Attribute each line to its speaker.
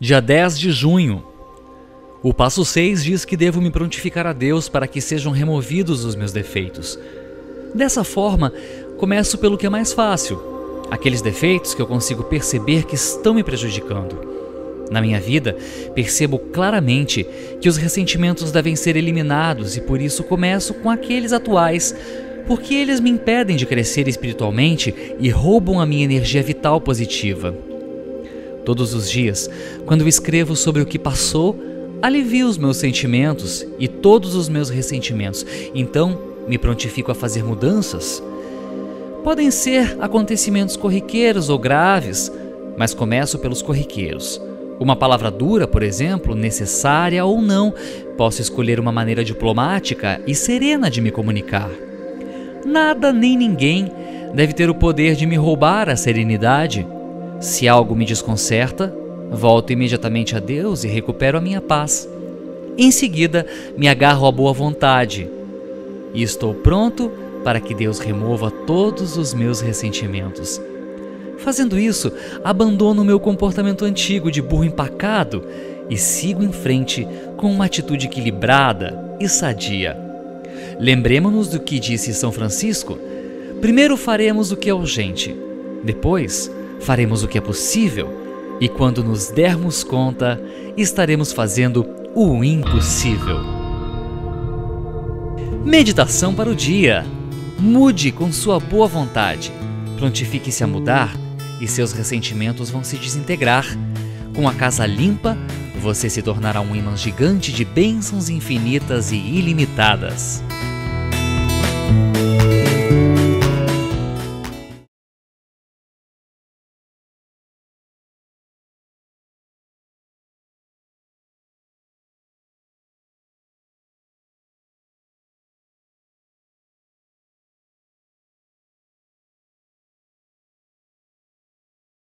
Speaker 1: Dia 10 de junho. O passo 6 diz que devo me prontificar a Deus para que sejam removidos os meus defeitos. Dessa forma, começo pelo que é mais fácil, aqueles defeitos que eu consigo perceber que estão me prejudicando. Na minha vida, percebo claramente que os ressentimentos devem ser eliminados e por isso começo com aqueles atuais, porque eles me impedem de crescer espiritualmente e roubam a minha energia vital positiva. Todos os dias, quando escrevo sobre o que passou, alivio os meus sentimentos e todos os meus ressentimentos, então me prontifico a fazer mudanças. Podem ser acontecimentos corriqueiros ou graves, mas começo pelos corriqueiros. Uma palavra dura, por exemplo, necessária ou não, posso escolher uma maneira diplomática e serena de me comunicar. Nada nem ninguém deve ter o poder de me roubar a serenidade. Se algo me desconcerta, volto imediatamente a Deus e recupero a minha paz. Em seguida, me agarro à boa vontade e estou pronto para que Deus remova todos os meus ressentimentos. Fazendo isso, abandono meu comportamento antigo de burro empacado e sigo em frente com uma atitude equilibrada e sadia. Lembremos-nos do que disse São Francisco: primeiro faremos o que é urgente, depois faremos o que é possível, e quando nos dermos conta, estaremos fazendo o impossível. Meditação para o dia. Mude com sua boa vontade. Prontifique-se a mudar e seus ressentimentos vão se desintegrar. Com a casa limpa, você se tornará um imã gigante de bênçãos infinitas e ilimitadas.